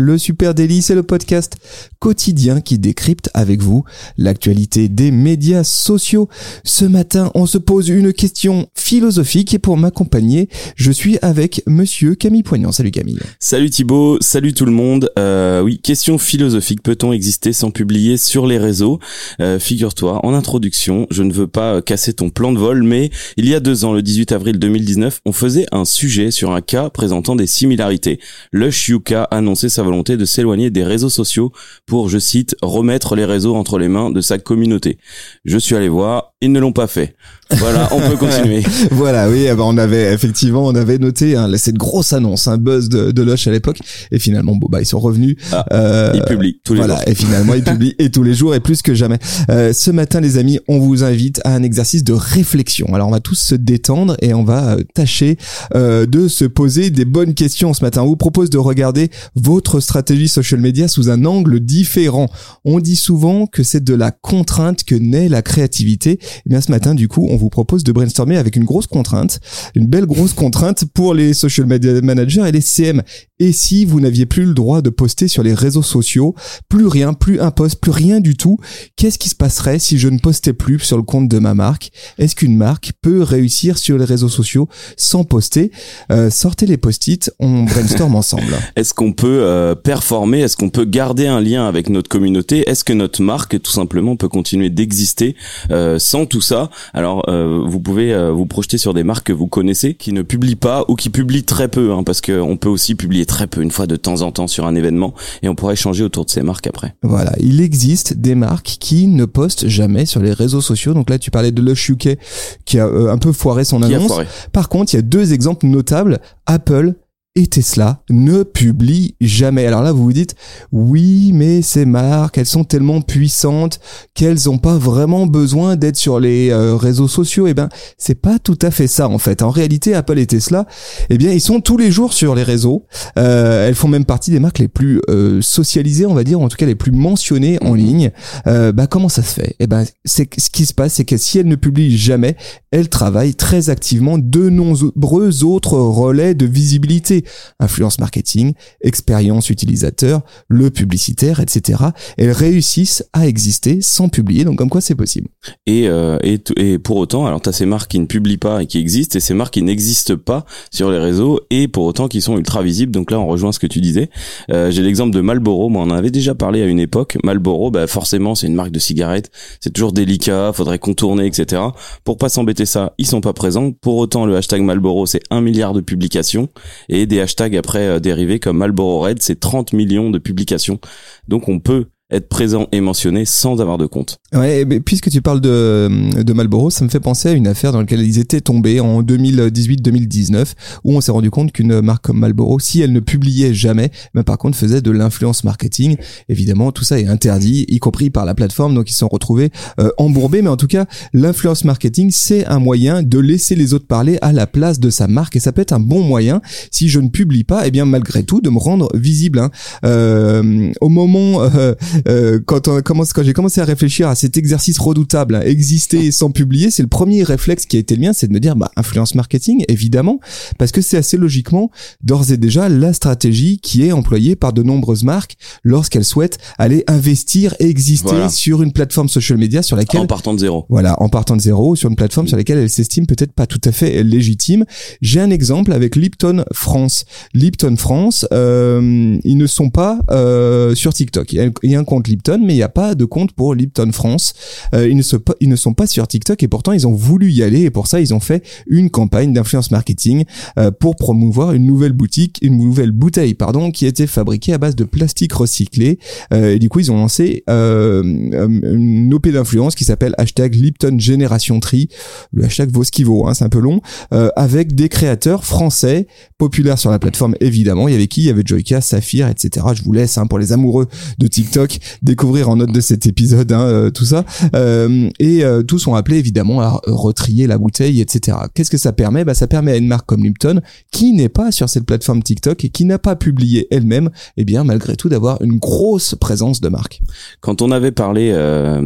Le Super Daily, c'est le podcast quotidien qui décrypte avec vous l'actualité des médias sociaux. Ce matin, on se pose une question philosophique et pour m'accompagner, je suis avec monsieur Camille Poignant. Salut Camille. Salut Thibaut, salut tout le monde. Euh, oui, question philosophique. Peut-on exister sans publier sur les réseaux? Euh, Figure-toi, en introduction, je ne veux pas casser ton plan de vol, mais il y a deux ans, le 18 avril 2019, on faisait un sujet sur un cas présentant des similarités. Yuka annonçait sa volonté de s'éloigner des réseaux sociaux pour, je cite, remettre les réseaux entre les mains de sa communauté. Je suis allé voir, ils ne l'ont pas fait. Voilà, on peut continuer. voilà, oui, eh ben, on avait effectivement, on avait noté hein, cette grosse annonce, un buzz de, de Lush à l'époque, et finalement, bon bah ils sont revenus. Ah, euh, ils publient tous les voilà, jours. et finalement ils publient et tous les jours et plus que jamais. Euh, ce matin, les amis, on vous invite à un exercice de réflexion. Alors on va tous se détendre et on va euh, tâcher euh, de se poser des bonnes questions ce matin. On vous propose de regarder votre stratégie social media sous un angle différent. On dit souvent que c'est de la contrainte que naît la créativité. Et eh bien ce matin, du coup, on vous propose de brainstormer avec une grosse contrainte, une belle grosse contrainte pour les social media managers et les CM. Et si vous n'aviez plus le droit de poster sur les réseaux sociaux, plus rien, plus un post, plus rien du tout, qu'est-ce qui se passerait si je ne postais plus sur le compte de ma marque? Est-ce qu'une marque peut réussir sur les réseaux sociaux sans poster? Euh, Sortez les post-it, on brainstorm ensemble. Est-ce qu'on peut euh, performer? Est-ce qu'on peut garder un lien avec notre communauté? Est-ce que notre marque, tout simplement, peut continuer d'exister euh, sans tout ça? Alors, euh, vous pouvez euh, vous projeter sur des marques que vous connaissez, qui ne publient pas ou qui publient très peu, hein, parce qu'on peut aussi publier très peu, une fois de temps en temps sur un événement, et on pourrait échanger autour de ces marques après. Voilà, il existe des marques qui ne postent jamais sur les réseaux sociaux. Donc là, tu parlais de Lush UK qui a euh, un peu foiré son Qui annonce. foiré Par contre, il y a deux exemples notables. Apple et Tesla ne publient jamais. Alors là, vous vous dites, oui, mais ces marques, elles sont tellement puissantes qu'elles n'ont pas vraiment besoin d'être sur les euh, réseaux sociaux. Eh ben, c'est pas tout à fait ça en fait. En réalité, Apple et Tesla, eh bien, ils sont tous les jours sur les réseaux. Euh, elles font même partie des marques les plus euh, socialisées, on va dire, ou en tout cas les plus mentionnées en ligne. Euh, bah, comment ça se fait? Eh ben, c'est ce qui se passe, c'est que si elles ne publient jamais, elles travaillent très activement de nombreux autres relais de visibilité influence marketing, expérience utilisateur, le publicitaire, etc. Elles réussissent à exister sans publier, donc comme quoi c'est possible. Et, euh, et, et pour autant, alors tu as ces marques qui ne publient pas et qui existent, et ces marques qui n'existent pas sur les réseaux, et pour autant qui sont ultra visibles. Donc là, on rejoint ce que tu disais. Euh, J'ai l'exemple de Marlboro, moi on en avait déjà parlé à une époque. Marlboro, bah, forcément, c'est une marque de cigarettes, c'est toujours délicat, faudrait contourner, etc. Pour pas s'embêter ça, ils sont pas présents. Pour autant, le hashtag Marlboro, c'est un milliard de publications, et des hashtags après euh, dérivés comme Marlboro Red, c'est 30 millions de publications. Donc on peut être présent et mentionné sans avoir de compte. Ouais, mais puisque tu parles de, de Marlboro, ça me fait penser à une affaire dans laquelle ils étaient tombés en 2018-2019, où on s'est rendu compte qu'une marque comme Marlboro, si elle ne publiait jamais, mais par contre faisait de l'influence marketing, évidemment tout ça est interdit, y compris par la plateforme, donc ils se sont retrouvés euh, embourbés, mais en tout cas l'influence marketing c'est un moyen de laisser les autres parler à la place de sa marque, et ça peut être un bon moyen, si je ne publie pas, et bien malgré tout de me rendre visible. hein. Euh, au moment euh, euh, quand on commence, quand j'ai commencé à réfléchir à cet exercice redoutable, hein, exister sans publier, c'est le premier réflexe qui a été le mien, c'est de me dire, bah, influence marketing, évidemment, parce que c'est assez logiquement, d'ores et déjà, la stratégie qui est employée par de nombreuses marques lorsqu'elles souhaitent aller investir et exister Voilà. sur une plateforme social media sur laquelle En partant de zéro. voilà, en partant de zéro sur une plateforme sur laquelle elle s'estime peut-être pas tout à fait légitime. J'ai un exemple avec Lipton France. Lipton France, euh, ils ne sont pas euh, sur TikTok. Il y, a, il y a un compte Lipton, mais il n'y a pas de compte pour Lipton France. Euh, ils, ne ils ne sont pas sur TikTok et pourtant ils ont voulu y aller et pour ça ils ont fait une campagne d'influence marketing euh, pour promouvoir une nouvelle boutique, une nouvelle bouteille, pardon, qui était fabriquée à base de plastique recyclé. Euh, et du coup ils ont lancé euh, une OP d'influence qui s'appelle hashtag Lipton Génération Tri. Le hashtag vaut ce qu'il vaut, hein, c'est un peu long, euh, avec des créateurs français populaires sur la plateforme évidemment. Il y avait qui? Il y avait Joyka, Saphir, etc. Je vous laisse hein, pour les amoureux de TikTok découvrir en note de cet épisode hein, euh, tout ça. Euh, et euh, tous sont appelés évidemment à retrier la bouteille, etc. Qu'est-ce que ça permet? Bah ça permet à une marque comme Lipton, qui n'est pas sur cette plateforme TikTok et qui n'a pas publié elle-même, eh bien malgré tout d'avoir une grosse présence de marque. Quand on avait parlé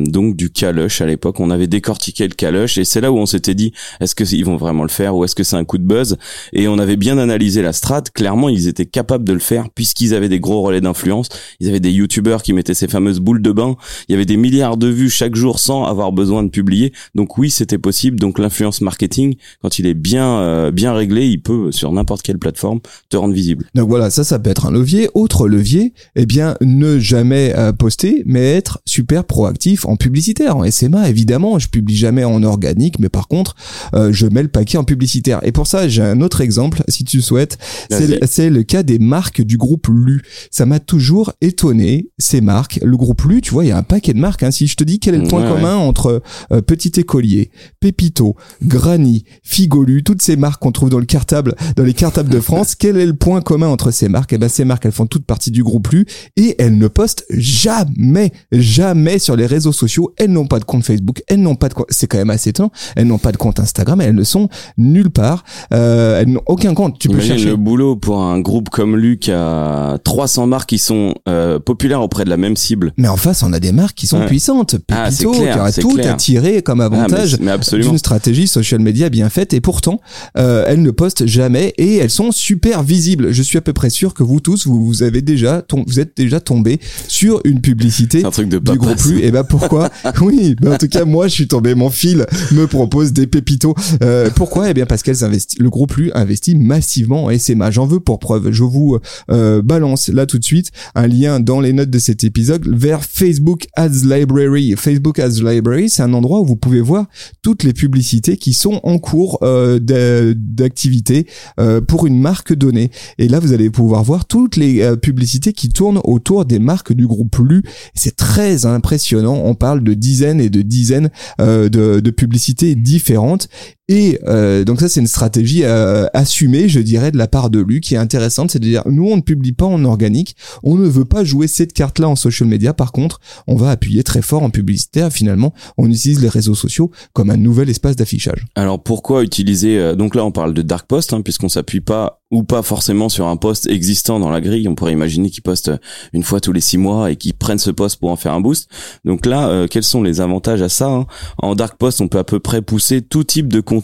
donc du Calush à l'époque, on avait décortiqué le Calush et c'est là où on s'était dit est-ce que ils vont vraiment le faire ou est-ce que c'est un coup de buzz? Et on avait bien analysé la strat. Clairement, ils étaient capables de le faire puisqu'ils avaient des gros relais d'influence. Ils avaient des youtubeurs qui mettaient ces fameuses boules de bain. Il y avait des milliards de vues chaque jour sans avoir besoin de publier. Donc oui, c'était possible. Donc l'influence marketing, quand il est bien euh, bien réglé, il peut sur n'importe quelle plateforme te rendre visible. Donc voilà, ça, ça peut être un levier. Autre levier, eh bien, ne jamais euh, poster, mais être super proactif en publicitaire, en SMA évidemment. Je publie jamais en organique, mais par contre, euh, je mets le paquet en publicitaire. Et pour ça, j'ai un autre exemple, si tu souhaites. C'est le, le cas des marques du groupe Lu. Ça m'a toujours étonné ces marques. Le groupe Lu, tu vois, il y a un paquet de marques. Hein. Si je te dis quel est le point commun entre euh, Petit Écolier, Pépito, Granny, Figolu, toutes ces marques qu'on trouve dans le cartable, dans les cartables de France, quel est le point commun entre ces marques? Eh ben, ces marques, elles font toutes partie du groupe Lu et elles ne postent jamais, jamais sur les réseaux sociaux. Elles n'ont pas de compte Facebook, elles n'ont pas de, c'est quand même assez étonnant. Elles n'ont pas de compte Instagram, elles ne sont nulle part. Euh, elles n'ont aucun compte. Tu peux chercher le boulot pour un groupe comme Lu qui a 300 marques qui sont euh, populaires auprès de la même cible. Mais en face, on a des marques qui sont puissantes. Ah, Pépito, qui aura tout à tirer comme ah, avantage d'une stratégie social media bien faite. Et pourtant, euh, elles ne postent jamais et elles sont super visibles. Je suis à peu près sûr que vous tous, vous, vous avez déjà, vous êtes déjà tombé sur une publicité un truc de du groupe Lu. Et ben pourquoi Oui, ben en tout cas, moi, je suis tombé. Mon fil me propose des pépitos. Euh, pourquoi? Eh bien parce qu'elles investissent. Le groupe Lu investit massivement en SMA. J'en veux pour preuve. Je vous euh, balance là tout de suite un lien dans les notes de cet épisode vers Facebook Ads Library. Facebook Ads Library, c'est un endroit où vous pouvez voir toutes les publicités qui sont en cours euh, d'activité euh, pour une marque donnée. Et là, vous allez pouvoir voir toutes les euh, publicités qui tournent autour des marques du groupe Lu. C'est très impressionnant. On parle de dizaines et de dizaines de publicités différentes. Et euh, donc ça, c'est une stratégie euh, assumée, je dirais, de la part de Lu, qui est intéressante. C'est-à-dire, nous, on ne publie pas en organique, on ne veut pas jouer cette carte-là en social media. Par contre, on va appuyer très fort en publicitaire. Finalement, on utilise les réseaux sociaux comme un nouvel espace d'affichage. Alors pourquoi utiliser euh, Donc là, on parle de dark post, hein, puisqu'on s'appuie pas ou pas forcément sur un poste existant dans la grille. On pourrait imaginer qu'ils postent une fois tous les six mois et qu'ils prennent ce poste pour en faire un boost. Donc là, euh, quels sont les avantages à ça hein? En dark post, on peut à peu près pousser tout type de contenu,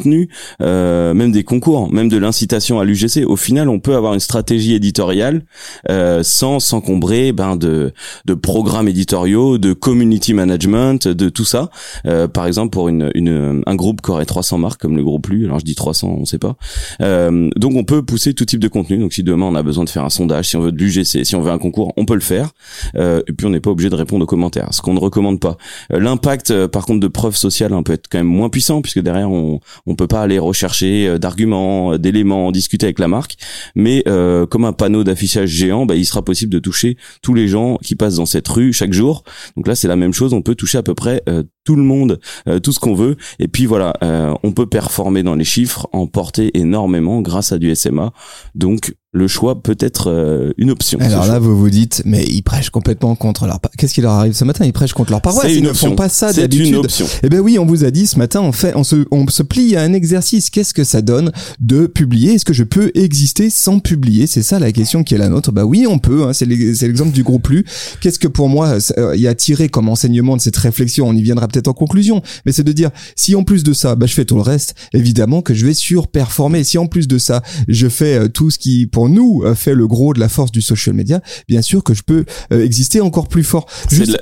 euh, même des concours, même de l'incitation à l'UGC. Au final, on peut avoir une stratégie éditoriale euh, sans s'encombrer ben, de, de programmes éditoriaux, de community management, de tout ça. Euh, par exemple, pour une, une, un groupe qui aurait 300 marques comme le groupe Lu, alors je dis 300, on sait pas. Euh, donc on peut pousser tout type de contenu. Donc si demain on a besoin de faire un sondage, si on veut de l'UGC, si on veut un concours, on peut le faire. Euh, et puis on n'est pas obligé de répondre aux commentaires, ce qu'on ne recommande pas. Euh, l'impact, par contre, de preuves sociales hein, peut être quand même moins puissant puisque derrière on on peut pas aller rechercher d'arguments, d'éléments, discuter avec la marque. Mais comme un panneau d'affichage géant, bah, il sera possible de toucher tous les gens qui passent dans cette rue chaque jour. Donc là c'est la même chose, on peut toucher à peu près tout le monde, tout ce qu'on veut. Et puis voilà, on peut performer dans les chiffres, emporter énormément grâce à du SMA. Donc le choix peut être euh, une option. Alors là, vous vous dites, mais ils prêchent complètement contre leur. Qu'est-ce qui leur arrive ce matin? Ils prêchent contre leur paroisse. Ils ne font pas ça d'habitude. C'est une option. Eh ben oui, on vous a dit ce matin, on fait, on se, on se plie à un exercice. Qu'est-ce que ça donne de publier? Est-ce que je peux exister sans publier? C'est ça la question qui est la nôtre. Bah oui, on peut. Hein, c'est l'exemple du groupe Lu. Qu'est-ce que pour moi euh, il y a tiré comme enseignement de cette réflexion? On y viendra peut-être en conclusion. Mais c'est de dire, si en plus de ça, bah je fais tout le reste, évidemment que je vais surperformer. Si en plus de ça, je fais euh, tout ce qui pour nous euh, fait le gros de la force du social media, bien sûr que je peux euh, exister encore plus fort.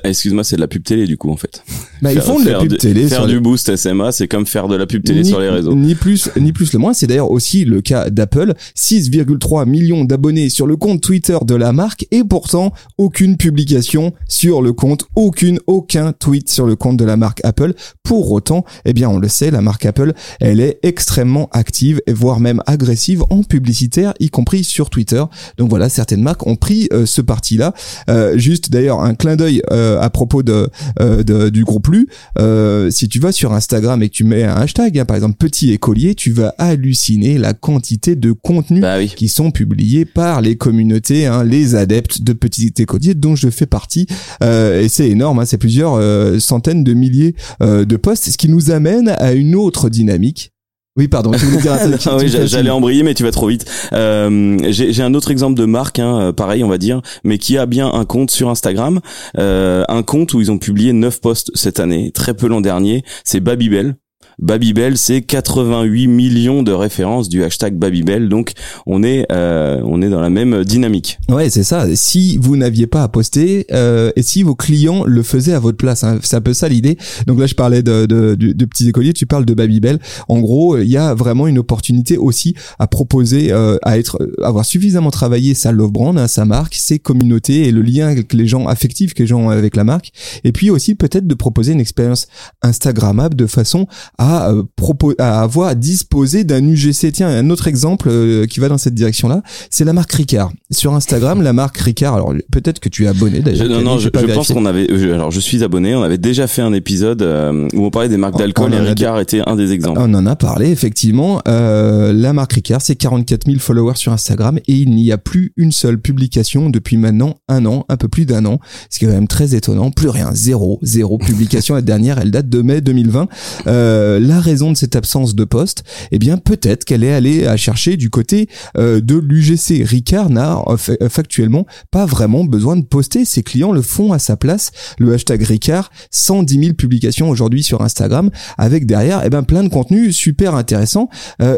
Excuse-moi, c'est de la pub télé du coup en fait. Bah, ils font de la pub télé. Faire du boost SMA, c'est comme faire de la pub télé sur les réseaux. Ni plus, ni plus le moins. C'est d'ailleurs aussi le cas d'Apple. 6,3 millions d'abonnés sur le compte Twitter de la marque et pourtant aucune publication sur le compte, aucune, aucun tweet sur le compte de la marque Apple. Pour autant, eh bien, on le sait, la marque Apple, elle est extrêmement active et voire même agressive en publicitaire, y compris sur Twitter. Donc voilà, certaines marques ont pris ce parti-là. juste d'ailleurs un clin d'œil à propos de, du groupe Lu. si tu vas sur Instagram et que tu mets un hashtag, hein, par exemple petit écolier, tu vas halluciner la quantité de contenus bah qui sont publiés par les communautés, hein, les adeptes de petits écoliers dont je fais partie. et c'est énorme, hein, c'est plusieurs centaines de milliers de posts, ce qui nous amène à une autre dynamique oui, pardon. Je voulais dire oui, j'allais embrayer, mais tu vas trop vite. Euh, J'ai un autre exemple de marque, hein, euh, pareil, on va dire, mais qui a bien un compte sur Instagram, euh, un compte où ils ont publié 9 posts cette année, très peu l'an dernier. C'est Babybel. Babybel, c'est 88 millions de références du hashtag Babybel, donc on est euh, on est dans la même dynamique. Ouais, c'est ça. Si vous n'aviez pas à poster euh, et si vos clients le faisaient à votre place, hein, c'est un peu ça l'idée. Donc là, je parlais de, de, de, petits écoliers, tu parles de Babybel. En gros, il y a vraiment une opportunité aussi à proposer, euh, à être, avoir suffisamment travaillé sa love brand, hein, sa marque, ses communautés et le lien avec les gens affectifs que les gens ont avec la marque. Et puis aussi peut-être de proposer une expérience Instagrammable de façon à à, euh, à avoir à disposer d'un UGC. Tiens, un autre exemple euh, qui va dans cette direction-là, c'est la marque Ricard. Sur Instagram, la marque Ricard, alors peut-être que tu es abonné d'ailleurs. Non, non, je, pense qu'on avait, alors je suis abonné, on avait déjà fait un épisode euh, où on parlait des marques d'alcool et Ricard était un des exemples. On en a parlé, effectivement. la marque Ricard, c'est 44 000 followers sur Instagram et il n'y a plus une seule publication depuis maintenant un an, un peu plus d'un an, ce qui est quand même très étonnant. Plus rien, zéro, zéro publication. la dernière, elle date de mai 2020. Euh, euh, la raison de cette absence de poste, eh bien peut-être qu'elle est allée à chercher du côté euh, de l'UGC. Ricard n'a euh, factuellement pas vraiment besoin de poster, ses clients le font à sa place. Le hashtag Ricard, 110 000 publications aujourd'hui sur Instagram, avec derrière eh ben plein de contenus super intéressants.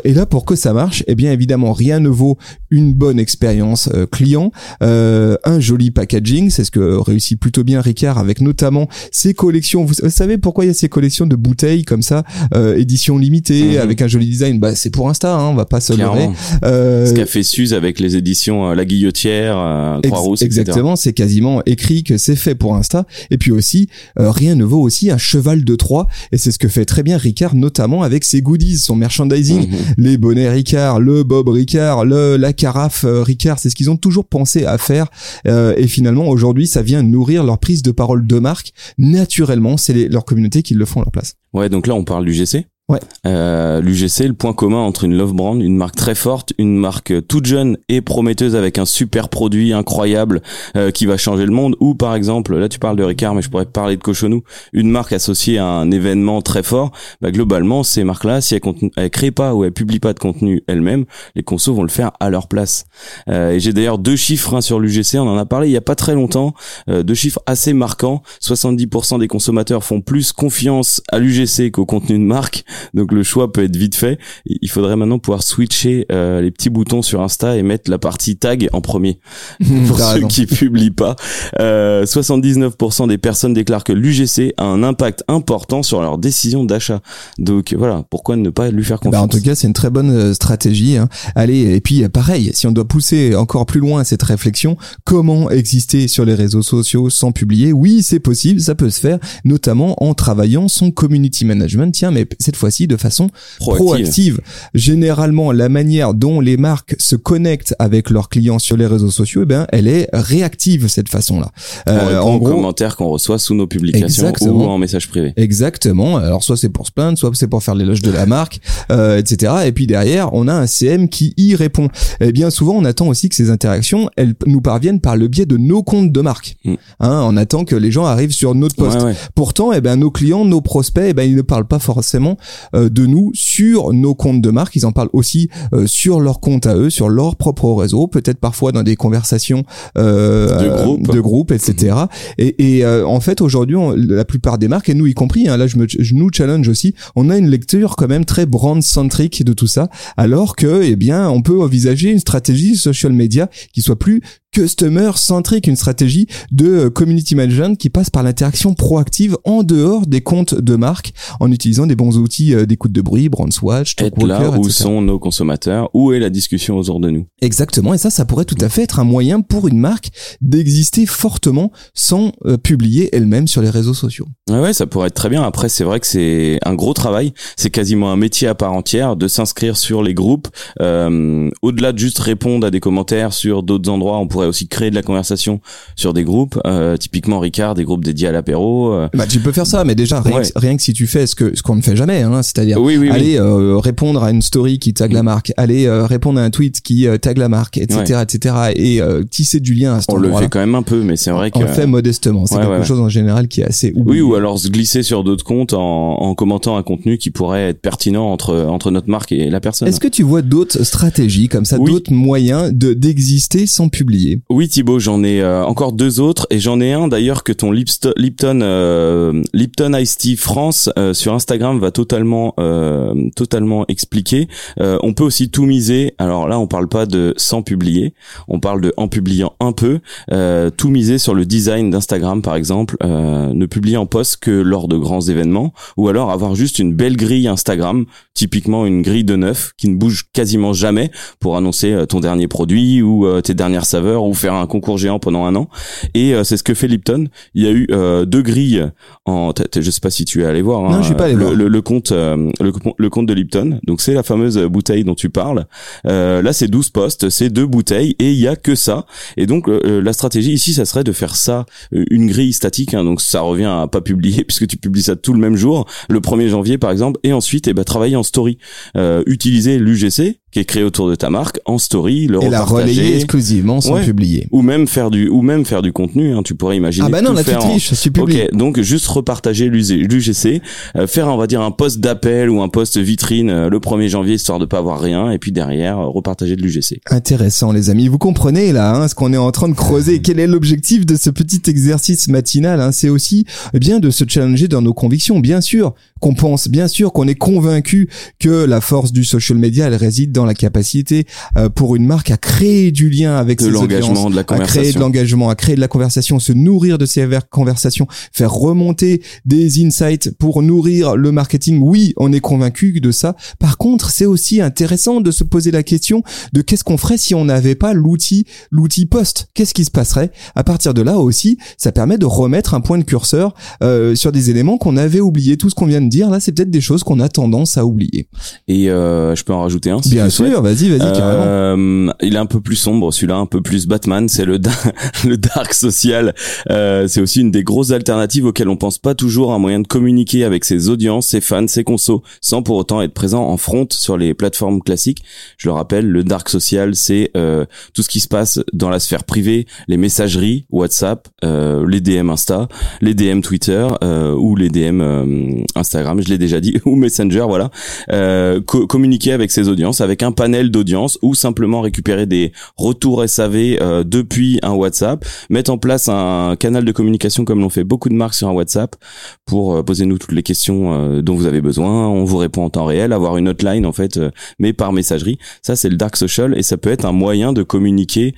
et là pour que ça marche, eh bien évidemment rien ne vaut une bonne expérience client, un joli packaging, c'est ce que réussit plutôt bien Ricard avec notamment ses collections. Vous savez pourquoi il y a ces collections de bouteilles comme ça euh, édition limitée mhm. avec un joli design, bah c'est pour Insta, hein, on va pas se leurrer. Euh, Ce qu'a fait Suze avec les éditions euh, La Guillotière, euh, Croix-Rousse, Exactement, c'est quasiment écrit que c'est fait pour Insta. Et puis aussi, rien ne vaut aussi un cheval de Troie, et c'est ce que fait très bien Ricard, notamment avec ses goodies, son merchandising, mhm. les bonnets Ricard, le Bob Ricard, le la carafe Ricard, c'est ce qu'ils ont toujours pensé à faire. et finalement, aujourd'hui, ça vient nourrir leur prise de parole de marque naturellement. C'est leur communauté qui le font à leur place. Ouais, donc là on parle du GC. Ouais. Euh, L'UGC, le point commun entre une love brand, une marque très forte, une marque toute jeune et prometteuse avec un super produit incroyable euh, qui va changer le monde, ou par exemple, là tu parles de Ricard, mais je pourrais parler de Cochonou, une marque associée à un événement très fort. Bah, globalement, ces marques-là, si elles, elles créent pas ou elles publient pas de contenu elles-mêmes, les consos vont le faire à leur place. Euh, et j'ai d'ailleurs deux chiffres hein, sur l'UGC, on en a parlé il y a pas très longtemps, euh, deux chiffres assez marquants. 70% des consommateurs font plus confiance à l'UGC qu'au contenu de marque. Donc le choix peut être vite fait. Il faudrait maintenant pouvoir switcher euh, les petits boutons sur Insta et mettre la partie tag en premier pour ceux qui publient pas. Euh, 79% des personnes déclarent que l'UGC a un impact important sur leur décision d'achat. Donc voilà, pourquoi ne pas lui faire confiance bah En tout cas, c'est une très bonne euh, stratégie. Hein. Allez, et puis pareil, si on doit pousser encore plus loin cette réflexion, comment exister sur les réseaux sociaux sans publier? Oui, c'est possible, ça peut se faire, notamment en travaillant son community management. Tiens, mais cette fois de façon proactive. Généralement, la manière dont les marques se connectent avec leurs clients sur les réseaux sociaux, eh ben, elle est réactive cette façon-là. Euh, en gros, commentaires qu'on reçoit sous nos publications ou en message privé. Exactement. Alors soit c'est pour se plaindre, soit c'est pour faire l'éloge de la marque, euh, etc. Et puis derrière, on a un CM qui y répond. Et eh bien souvent, on attend aussi que ces interactions, elles nous parviennent par le biais de nos comptes de marque. Mm. Hein, on attend que les gens arrivent sur notre poste. Pourtant, eh ben nos clients, nos prospects, eh ben ils ne parlent pas forcément de nous sur nos comptes de marque. Ils en parlent aussi euh, sur leur compte à eux, sur leur propre réseau, peut-être parfois dans des conversations euh, de groupe, de groupe, etc. Et, et en fait, aujourd'hui, la plupart des marques, et nous y compris, hein, là je, me, je nous challenge aussi, on a une lecture quand même très brand centrique de tout ça, alors que, eh bien, on peut envisager une stratégie social media qui soit plus customer centric, une stratégie de euh, community management qui passe par l'interaction proactive en dehors des comptes de marque en utilisant des bons outils euh, d'écoute de bruit, Brandswatch, Être là où sont nos consommateurs, où est la discussion autour de nous. Exactement, et ça, ça pourrait tout à fait être un moyen pour une marque d'exister fortement sans euh, publier elle-même sur les réseaux sociaux. Ouais, ouais, ça pourrait être très bien. Après, c'est vrai que c'est un gros travail, c'est quasiment un métier à part entière de s'inscrire sur les groupes. Euh, au-delà de juste répondre à des commentaires sur d'autres endroits, on pourrait aussi créer de la conversation sur des groupes. Euh, typiquement, Ricard, des groupes dédiés à l'apéro. Euh. Bah, tu peux faire ça, mais déjà rien, que, rien que si tu fais ce que ce qu'on ne fait jamais, hein, c'est-à-dire aller euh, répondre à une story qui tag la mm. marque, aller euh, répondre à un tweet qui tag la marque, etc., etc., et tisser du lien. À on le fait quand même un peu, mais c'est vrai qu'on le fait modestement. C'est quelque chose en général qui est assez oublié. Oui, ou alors se glisser sur d'autres comptes en, en commentant un contenu qui pourrait être pertinent entre entre notre marque et la personne. Est-ce que tu vois d'autres stratégies comme ça, d'autres moyens de d'exister sans publier? Oui, Thibaut, j'en ai euh, encore deux autres et j'en ai un d'ailleurs que ton Lipton euh, Ice Tea France euh, sur Instagram va totalement totalement expliquer. on peut aussi tout miser. Alors là, on parle pas de sans publier, on parle de en publiant un peu. tout miser sur le design d'Instagram par exemple, ne publier en post que lors de grands événements ou alors avoir juste une belle grille Instagram, typiquement une grille de neuf qui ne bouge quasiment jamais pour annoncer euh, ton dernier produit ou euh, tes dernières saveurs ou faire un concours géant pendant un an. Et euh, c'est ce que fait Lipton. Il y a eu deux grilles en, je sais pas si tu es allé voir. Hein, non, je suis pas allé le, voir. Le, compte, le, compte de Lipton. Donc c'est la fameuse bouteille dont tu parles. là, c'est 12 postes, c'est deux bouteilles et il y a que ça. Et donc la stratégie ici, ça serait de faire ça une grille statique. Hein, donc ça revient à pas publier puisque tu publies ça tout le même jour, le 1er janvier par exemple, et ensuite, eh ben, travailler en story, utiliser l'UGC qui est créé autour de ta marque en story, le et la relayer exclusivement sans publier. Ou même faire du ou même faire du contenu. Hein, tu pourrais imaginer. Ah bah non, là tu triches. Ok, donc juste repartager l'UGC, euh, faire on va dire un post d'appel ou un post vitrine euh, le 1er janvier histoire de pas avoir rien, et puis derrière euh, repartager de l'UGC. Intéressant les amis, vous comprenez là hein, ce qu'on est en train de creuser. Quel est l'objectif de ce petit exercice matinal hein? C'est aussi eh bien de se challenger dans nos convictions, bien sûr qu'on pense, bien sûr qu'on est convaincu que la force du social media elle réside dans la capacité euh, pour une marque à créer du lien avec ses audiences, de la à créer de l'engagement, à créer de la conversation, se nourrir de ces conversations, faire remonter des insights pour nourrir le marketing. Oui, on est convaincu de ça. Par contre, c'est aussi intéressant de se poser la question de qu'est-ce qu'on ferait si on n'avait pas l'outil, l'outil post. Qu'est-ce qui se passerait? À partir de là aussi, ça permet de remettre un point de curseur euh, sur des éléments qu'on avait oubliés. Tout ce qu'on vient de dire là, c'est peut-être des choses qu'on a tendance à oublier. Et euh, je peux en rajouter un. Bien sûr, vas-y, vas-y, carrément. Euh, il est un peu plus sombre, celui-là, un peu plus Batman. C'est le le dark social. Euh, c'est aussi une des grosses alternatives auxquelles on pense pas toujours, un moyen de communiquer avec ses audiences, ses fans, ses consos, sans pour autant être présent en front sur les plateformes classiques. Je le rappelle, le dark social, c'est euh, tout ce qui se passe dans la sphère privée, les messageries WhatsApp, euh, les DM Insta, les DM Twitter euh, ou les DM euh, Instagram. Je l'ai déjà dit, ou Messenger, voilà. Euh, communiquer avec ses audiences, avec un panel d'audience ou simplement récupérer des retours SAV euh, depuis un WhatsApp, mettre en place un canal de communication comme l'ont fait beaucoup de marques sur un WhatsApp pour euh, poser nous toutes les questions euh, dont vous avez besoin, on vous répond en temps réel, avoir une hotline en fait, mais par messagerie. Ça c'est le dark social et ça peut être un moyen de communiquer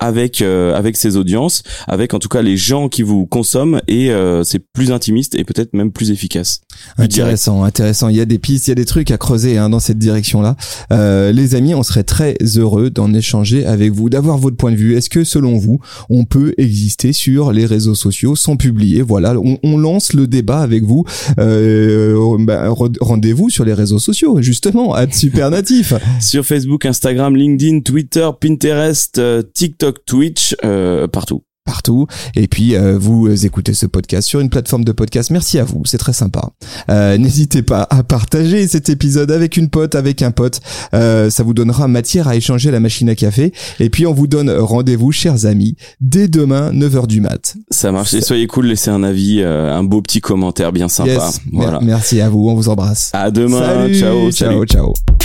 avec avec ses audiences, avec en tout cas les gens qui vous consomment et c'est plus intimiste et peut-être même plus efficace. Intéressant, intéressant. Il y a des pistes, il y a des trucs à creuser hein, dans cette direction-là. Euh, les amis, on serait très heureux d'en échanger avec vous, d'avoir votre point de vue. Est-ce que selon vous, on peut exister sur les réseaux sociaux sans publier? Voilà, on, lance le débat avec vous. Euh, bah, Rendez-vous sur les réseaux sociaux, justement, à Super Natif. sur Facebook, Instagram, LinkedIn, Twitter, Pinterest, euh, TikTok, Twitch, euh, partout partout. Et puis, euh, vous écoutez ce podcast sur une plateforme de podcast. Merci à vous, c'est très sympa. Euh, N'hésitez pas à partager cet épisode avec une pote, avec un pote. Euh, ça vous donnera matière à échanger à la machine à café. Et puis, on vous donne rendez-vous, chers amis, dès demain, 9h du mat. Ça marche. Et soyez cool, laissez un avis, euh, un beau petit commentaire bien sympa. Voilà. Merci à vous, on vous embrasse. À demain. Salut, ciao, ciao, ciao.